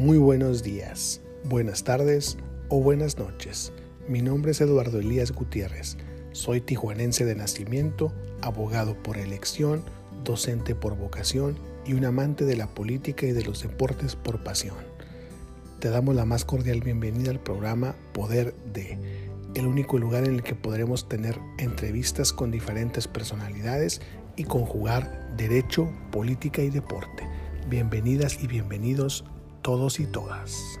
Muy buenos días, buenas tardes o buenas noches. Mi nombre es Eduardo Elías Gutiérrez. Soy tijuanense de nacimiento, abogado por elección, docente por vocación y un amante de la política y de los deportes por pasión. Te damos la más cordial bienvenida al programa Poder de, el único lugar en el que podremos tener entrevistas con diferentes personalidades y conjugar derecho, política y deporte. Bienvenidas y bienvenidos todos y todas.